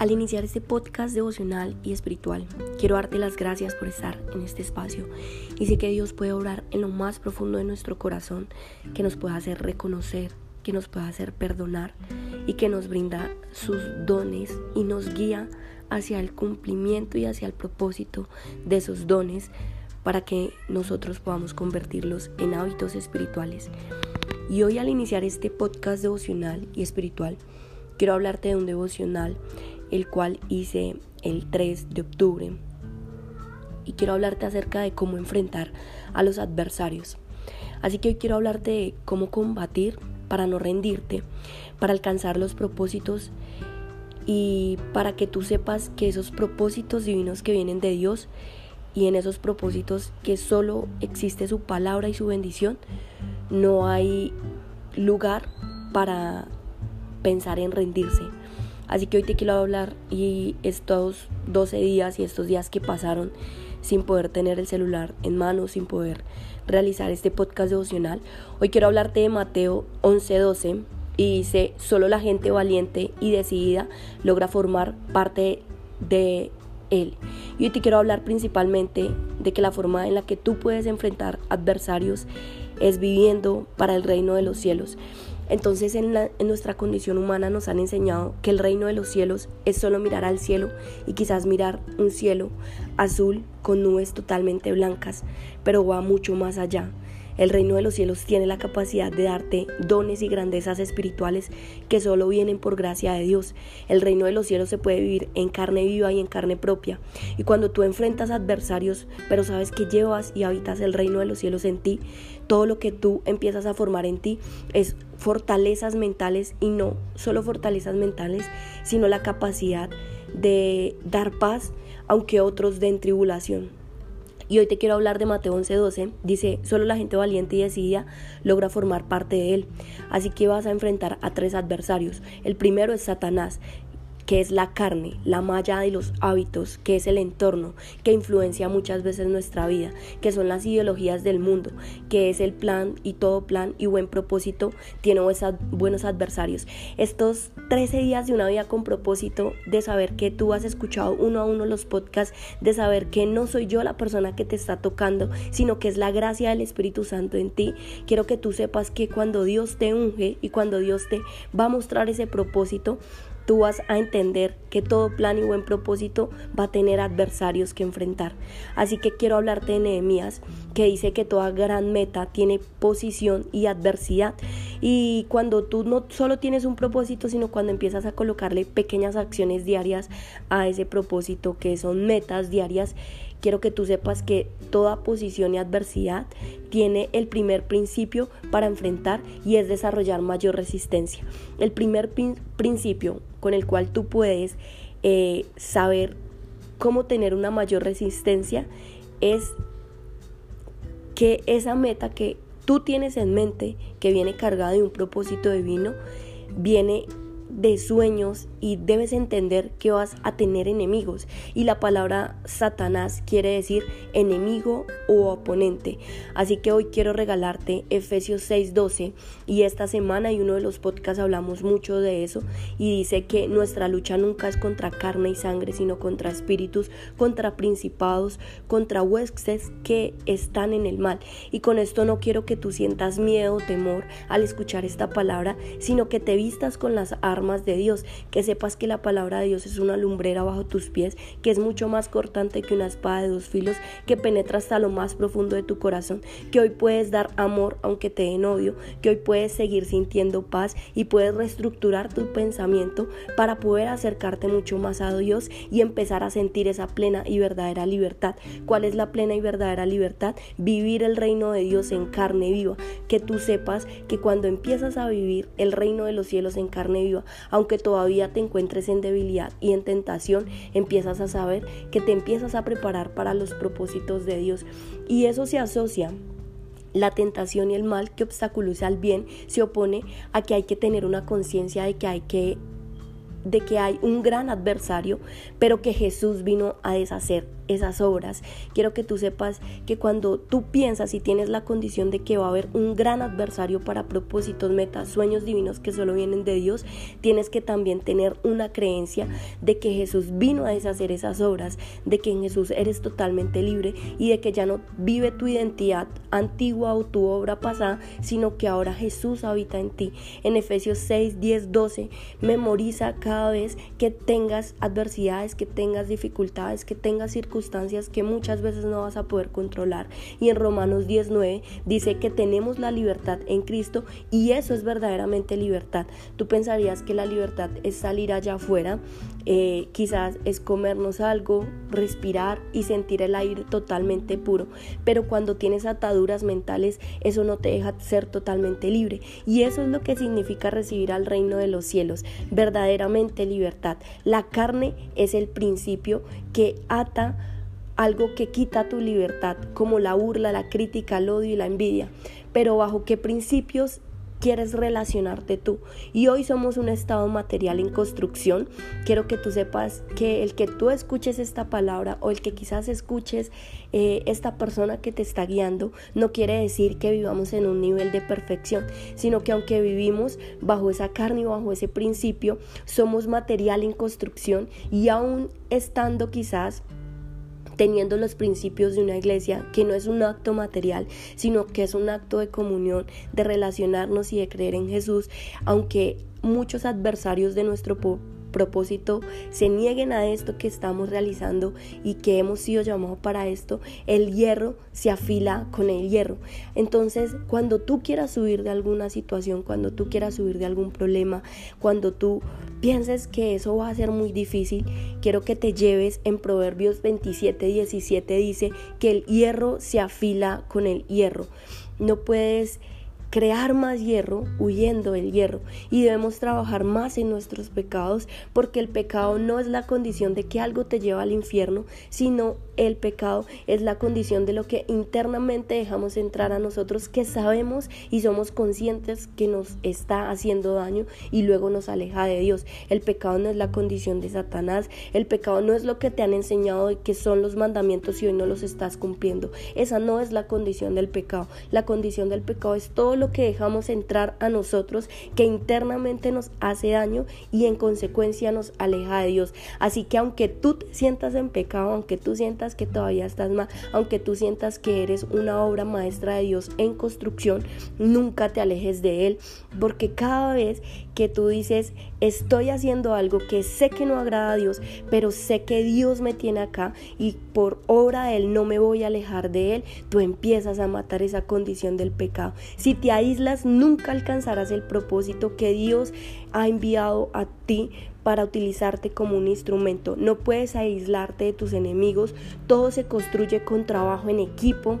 Al iniciar este podcast devocional y espiritual, quiero darte las gracias por estar en este espacio y sé que Dios puede obrar en lo más profundo de nuestro corazón, que nos pueda hacer reconocer, que nos pueda hacer perdonar y que nos brinda sus dones y nos guía hacia el cumplimiento y hacia el propósito de esos dones para que nosotros podamos convertirlos en hábitos espirituales. Y hoy al iniciar este podcast devocional y espiritual, quiero hablarte de un devocional el cual hice el 3 de octubre. Y quiero hablarte acerca de cómo enfrentar a los adversarios. Así que hoy quiero hablarte de cómo combatir para no rendirte, para alcanzar los propósitos y para que tú sepas que esos propósitos divinos que vienen de Dios y en esos propósitos que solo existe su palabra y su bendición, no hay lugar para pensar en rendirse. Así que hoy te quiero hablar y estos 12 días y estos días que pasaron sin poder tener el celular en mano, sin poder realizar este podcast devocional, hoy quiero hablarte de Mateo 11:12 y dice, solo la gente valiente y decidida logra formar parte de él. Y hoy te quiero hablar principalmente de que la forma en la que tú puedes enfrentar adversarios es viviendo para el reino de los cielos. Entonces en, nuestra condición humana nos han enseñado que el reino de los cielos es solo mirar al cielo y quizás mirar un cielo azul con nubes totalmente blancas, pero va mucho más allá. El reino de los cielos tiene la capacidad de darte dones y grandezas espirituales que solo vienen por gracia de Dios. El reino de los cielos se puede vivir en carne viva y en carne propia. Y cuando tú enfrentas adversarios, pero sabes que llevas y habitas el reino de los cielos en ti, todo lo que tú empiezas a formar en ti es fortalezas mentales y no solo fortalezas mentales, sino la capacidad de dar paz aunque otros den tribulación. Y hoy te quiero hablar de Mateo 11:12. Dice, solo la gente valiente y decidida logra formar parte de él. Así que vas a enfrentar a tres adversarios. El primero es Satanás, que es la carne, la malla de los hábitos, que es el entorno, que influencia muchas veces nuestra vida, que son las ideologías del mundo, que es el plan y todo plan y buen propósito tiene buenos adversarios. Estos 13 días de una vida con propósito, de saber que tú has escuchado uno a uno los podcasts, de saber que no soy yo la persona que te está tocando, sino que es la gracia del Espíritu Santo en ti, quiero que tú sepas que cuando Dios te unge y cuando Dios te va a mostrar ese propósito, tú vas a entender que todo plan y buen propósito va a tener adversarios que enfrentar. Así que quiero hablarte de Nehemías, que dice que toda gran meta tiene posición y adversidad. Y cuando tú no solo tienes un propósito, sino cuando empiezas a colocarle pequeñas acciones diarias a ese propósito, que son metas diarias, quiero que tú sepas que toda posición y adversidad tiene el primer principio para enfrentar y es desarrollar mayor resistencia. El primer principio con el cual tú puedes eh, saber cómo tener una mayor resistencia es que esa meta que tú tienes en mente, que viene cargada de un propósito divino, viene de sueños y debes entender que vas a tener enemigos. Y la palabra Satanás quiere decir enemigo o oponente. Así que hoy quiero regalarte Efesios 6:12 y esta semana y uno de los podcasts hablamos mucho de eso y dice que nuestra lucha nunca es contra carne y sangre, sino contra espíritus, contra principados, contra huestes que están en el mal. Y con esto no quiero que tú sientas miedo o temor al escuchar esta palabra, sino que te vistas con las armas de Dios, que sepas que la palabra de Dios es una lumbrera bajo tus pies, que es mucho más cortante que una espada de dos filos, que penetra hasta lo más profundo de tu corazón, que hoy puedes dar amor aunque te den odio, que hoy puedes seguir sintiendo paz y puedes reestructurar tu pensamiento para poder acercarte mucho más a Dios y empezar a sentir esa plena y verdadera libertad. ¿Cuál es la plena y verdadera libertad? Vivir el reino de Dios en carne viva, que tú sepas que cuando empiezas a vivir el reino de los cielos en carne viva, aunque todavía te encuentres en debilidad y en tentación, empiezas a saber que te empiezas a preparar para los propósitos de Dios. Y eso se asocia la tentación y el mal que obstaculiza al bien se opone a que hay que tener una conciencia de que hay que de que hay un gran adversario, pero que Jesús vino a deshacer esas obras. Quiero que tú sepas que cuando tú piensas y tienes la condición de que va a haber un gran adversario para propósitos, metas, sueños divinos que solo vienen de Dios, tienes que también tener una creencia de que Jesús vino a deshacer esas obras, de que en Jesús eres totalmente libre y de que ya no vive tu identidad antigua o tu obra pasada, sino que ahora Jesús habita en ti. En Efesios 6, 10, 12, memoriza cada vez que tengas adversidades, que tengas dificultades, que tengas circunstancias que muchas veces no vas a poder controlar. Y en Romanos 19 dice que tenemos la libertad en Cristo y eso es verdaderamente libertad. Tú pensarías que la libertad es salir allá afuera, eh, quizás es comernos algo, respirar y sentir el aire totalmente puro, pero cuando tienes ataduras mentales eso no te deja ser totalmente libre y eso es lo que significa recibir al reino de los cielos, verdaderamente libertad. La carne es el principio que ata algo que quita tu libertad, como la burla, la crítica, el odio y la envidia. Pero bajo qué principios quieres relacionarte tú. Y hoy somos un estado material en construcción. Quiero que tú sepas que el que tú escuches esta palabra o el que quizás escuches eh, esta persona que te está guiando no quiere decir que vivamos en un nivel de perfección, sino que aunque vivimos bajo esa carne y bajo ese principio, somos material en construcción y aún estando quizás teniendo los principios de una iglesia que no es un acto material, sino que es un acto de comunión, de relacionarnos y de creer en Jesús, aunque muchos adversarios de nuestro propósito se nieguen a esto que estamos realizando y que hemos sido llamados para esto, el hierro se afila con el hierro. Entonces, cuando tú quieras subir de alguna situación, cuando tú quieras subir de algún problema, cuando tú pienses que eso va a ser muy difícil, quiero que te lleves en Proverbios 27, 17 dice que el hierro se afila con el hierro. No puedes crear más hierro huyendo del hierro. Y debemos trabajar más en nuestros pecados porque el pecado no es la condición de que algo te lleva al infierno, sino el pecado es la condición de lo que internamente dejamos entrar a nosotros que sabemos y somos conscientes que nos está haciendo daño y luego nos aleja de Dios. El pecado no es la condición de Satanás, el pecado no es lo que te han enseñado que son los mandamientos y hoy no los estás cumpliendo. Esa no es la condición del pecado. La condición del pecado es todo lo que dejamos entrar a nosotros que internamente nos hace daño y en consecuencia nos aleja de Dios. Así que aunque tú te sientas en pecado, aunque tú sientas que todavía estás mal, aunque tú sientas que eres una obra maestra de Dios en construcción, nunca te alejes de Él, porque cada vez que tú dices, estoy haciendo algo que sé que no agrada a Dios, pero sé que Dios me tiene acá y por obra de Él no me voy a alejar de Él, tú empiezas a matar esa condición del pecado. Si te aíslas, nunca alcanzarás el propósito que Dios ha enviado a ti para utilizarte como un instrumento. No puedes aislarte de tus enemigos, todo se construye con trabajo en equipo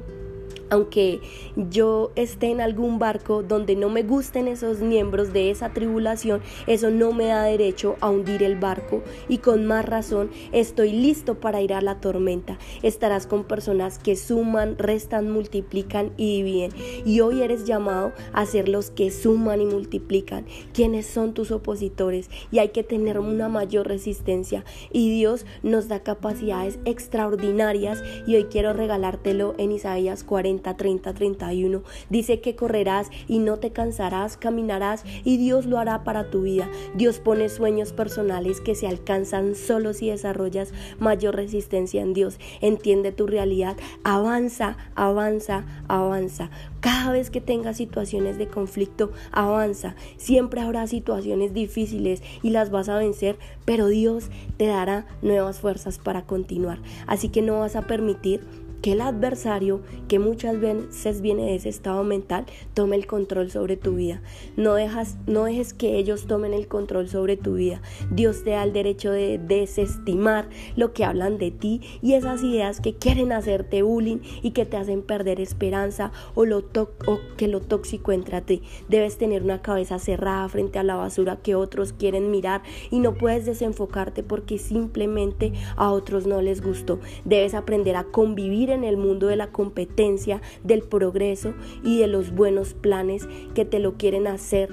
aunque yo esté en algún barco donde no me gusten esos miembros de esa tribulación, eso no me da derecho a hundir el barco y con más razón estoy listo para ir a la tormenta. Estarás con personas que suman, restan, multiplican y dividen. Y hoy eres llamado a ser los que suman y multiplican. ¿Quiénes son tus opositores? Y hay que tener una mayor resistencia. Y Dios nos da capacidades extraordinarias y hoy quiero regalártelo en Isaías 40 30, 31. Dice que correrás y no te cansarás, caminarás y Dios lo hará para tu vida. Dios pone sueños personales que se alcanzan solo si desarrollas mayor resistencia en Dios. Entiende tu realidad, avanza, avanza, avanza. Cada vez que tengas situaciones de conflicto, avanza. Siempre habrá situaciones difíciles y las vas a vencer, pero Dios te dará nuevas fuerzas para continuar. Así que no vas a permitir que el adversario, que muchas veces viene de ese estado mental, tome el control sobre tu vida. No, dejas, no dejes que ellos tomen el control sobre tu vida. Dios te da el derecho de desestimar lo que hablan de ti y esas ideas que quieren hacerte bullying y que te hacen perder esperanza o, lo o que lo tóxico entra a ti. Debes tener una cabeza cerrada frente a la basura que otros quieren mirar y no puedes desenfocarte porque simplemente a otros no les gustó. Debes aprender a convivir en el mundo de la competencia, del progreso y de los buenos planes que te lo quieren hacer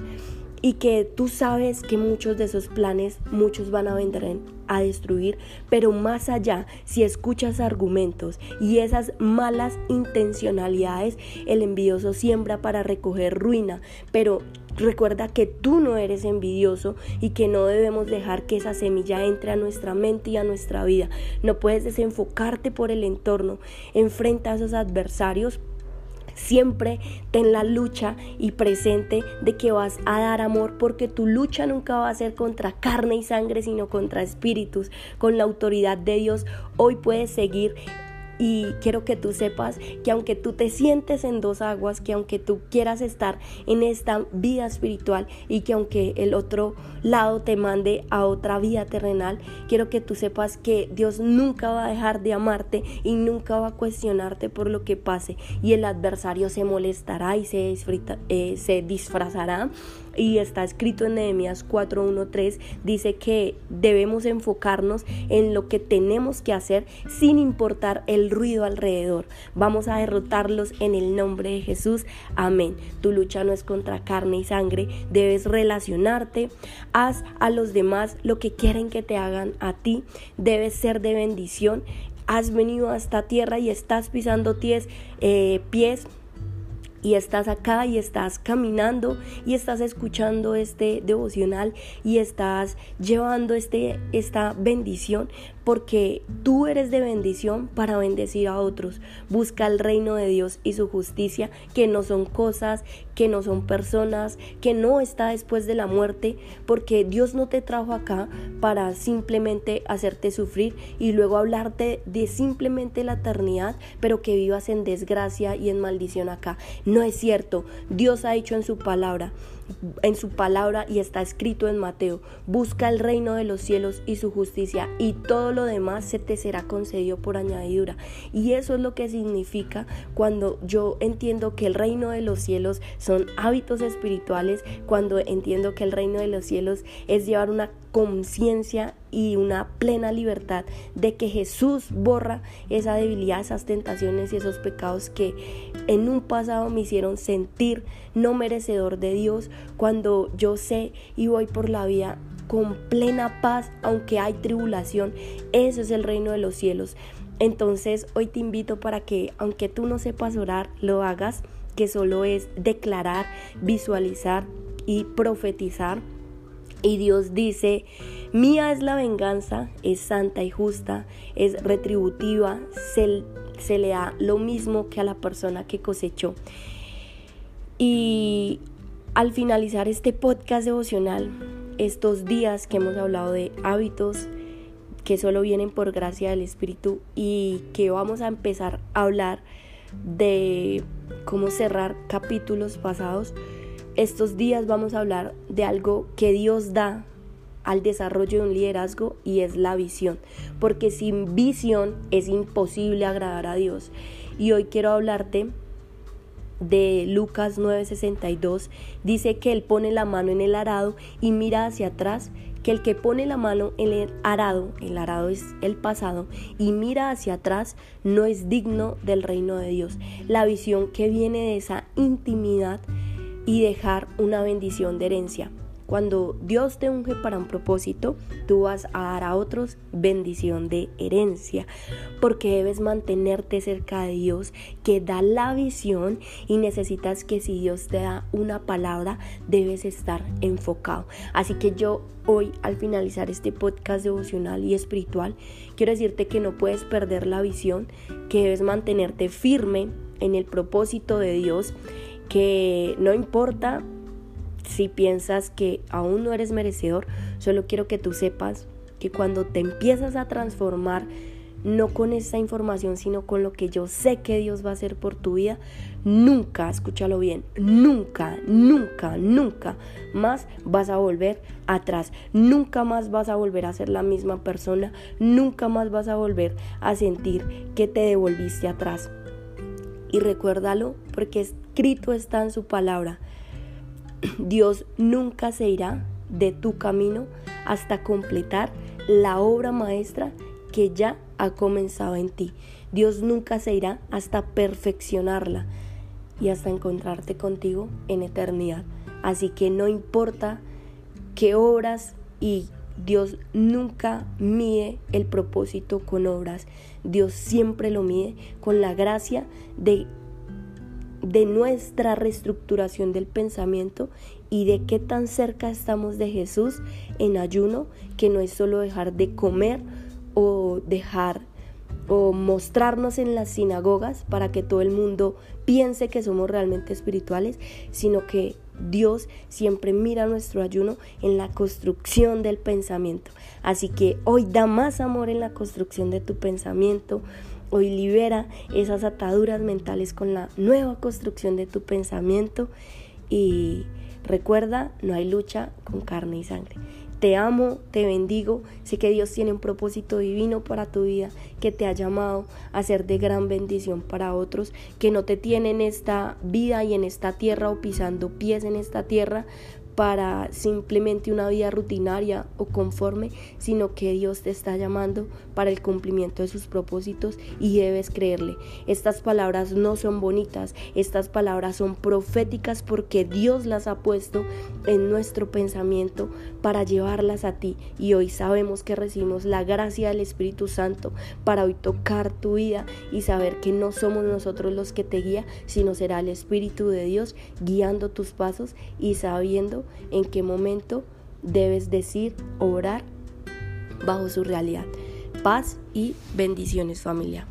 y que tú sabes que muchos de esos planes, muchos van a vender a destruir, pero más allá, si escuchas argumentos y esas malas intencionalidades, el envidioso siembra para recoger ruina, pero Recuerda que tú no eres envidioso y que no debemos dejar que esa semilla entre a nuestra mente y a nuestra vida. No puedes desenfocarte por el entorno. Enfrenta a esos adversarios Siempre ten la lucha y presente de que vas a dar amor porque tu lucha nunca va a ser contra carne y sangre, sino contra espíritus. Con la autoridad de Dios hoy puedes seguir y quiero que tú sepas que aunque tú te sientes en dos aguas, que aunque tú quieras estar en esta vida espiritual y que aunque el otro lado te mande a otra vida terrenal, quiero que tú sepas que Dios nunca va a dejar de amarte y nunca va a cuestionarte por lo que pase. Y el adversario se molestará y se, eh, se disfrazará y está escrito en Nehemías 4.1.3, dice que debemos enfocarnos en lo que tenemos que hacer sin importar el ruido alrededor. Vamos a derrotarlos en el nombre de Jesús. Amén. Tu lucha no es contra carne y sangre, debes relacionarte. Haz a los demás lo que quieren que te hagan a ti. Debes ser de bendición. Has venido a esta tierra y estás pisando eh, pies y estás acá y estás caminando y estás escuchando este devocional y estás llevando este, esta bendición porque tú eres de bendición para bendecir a otros. Busca el reino de Dios y su justicia, que no son cosas, que no son personas, que no está después de la muerte, porque Dios no te trajo acá para simplemente hacerte sufrir y luego hablarte de simplemente la eternidad, pero que vivas en desgracia y en maldición acá. No es cierto. Dios ha dicho en su palabra, en su palabra y está escrito en Mateo, busca el reino de los cielos y su justicia y todo lo demás se te será concedido por añadidura. Y eso es lo que significa cuando yo entiendo que el reino de los cielos son hábitos espirituales, cuando entiendo que el reino de los cielos es llevar una conciencia y una plena libertad de que Jesús borra esa debilidad, esas tentaciones y esos pecados que en un pasado me hicieron sentir no merecedor de Dios cuando yo sé y voy por la vida con plena paz aunque hay tribulación. Eso es el reino de los cielos. Entonces hoy te invito para que aunque tú no sepas orar, lo hagas, que solo es declarar, visualizar y profetizar y Dios dice, mía es la venganza, es santa y justa, es retributiva, se, se le da lo mismo que a la persona que cosechó. Y al finalizar este podcast devocional, estos días que hemos hablado de hábitos que solo vienen por gracia del Espíritu y que vamos a empezar a hablar de cómo cerrar capítulos pasados, estos días vamos a hablar de algo que Dios da al desarrollo de un liderazgo y es la visión, porque sin visión es imposible agradar a Dios. Y hoy quiero hablarte de Lucas 9:62, dice que Él pone la mano en el arado y mira hacia atrás, que el que pone la mano en el arado, el arado es el pasado, y mira hacia atrás no es digno del reino de Dios. La visión que viene de esa intimidad y dejar una bendición de herencia. Cuando Dios te unge para un propósito, tú vas a dar a otros bendición de herencia, porque debes mantenerte cerca de Dios que da la visión y necesitas que si Dios te da una palabra, debes estar enfocado. Así que yo hoy al finalizar este podcast devocional y espiritual, quiero decirte que no puedes perder la visión, que debes mantenerte firme en el propósito de Dios que no importa si piensas que aún no eres merecedor, solo quiero que tú sepas que cuando te empiezas a transformar, no con esa información, sino con lo que yo sé que Dios va a hacer por tu vida, nunca, escúchalo bien, nunca, nunca, nunca más vas a volver atrás, nunca más vas a volver a ser la misma persona, nunca más vas a volver a sentir que te devolviste atrás. Y recuérdalo porque escrito está en su palabra. Dios nunca se irá de tu camino hasta completar la obra maestra que ya ha comenzado en ti. Dios nunca se irá hasta perfeccionarla. y hasta encontrarte contigo en eternidad. Así que no importa qué obras y Dios nunca mide el propósito con obras. Dios siempre lo mide con la gracia de, de nuestra reestructuración del pensamiento y de qué tan cerca estamos de Jesús en ayuno, que no es solo dejar de comer o dejar o mostrarnos en las sinagogas para que todo el mundo piense que somos realmente espirituales, sino que Dios siempre mira nuestro ayuno en la construcción del pensamiento. Así que hoy da más amor en la construcción de tu pensamiento. Hoy libera esas ataduras mentales con la nueva construcción de tu pensamiento. Y recuerda, no hay lucha con carne y sangre. Te amo, te bendigo, sé que Dios tiene un propósito divino para tu vida, que te ha llamado a ser de gran bendición para otros, que no te tiene en esta vida y en esta tierra o pisando pies en esta tierra para simplemente una vida rutinaria o conforme, sino que Dios te está llamando para el cumplimiento de sus propósitos y debes creerle. Estas palabras no son bonitas, estas palabras son proféticas porque Dios las ha puesto en nuestro pensamiento para llevarlas a ti y hoy sabemos que recibimos la gracia del Espíritu Santo para hoy tocar tu vida y saber que no somos nosotros los que te guía, sino será el Espíritu de Dios guiando tus pasos y sabiendo en qué momento debes decir, orar bajo su realidad. Paz y bendiciones familia.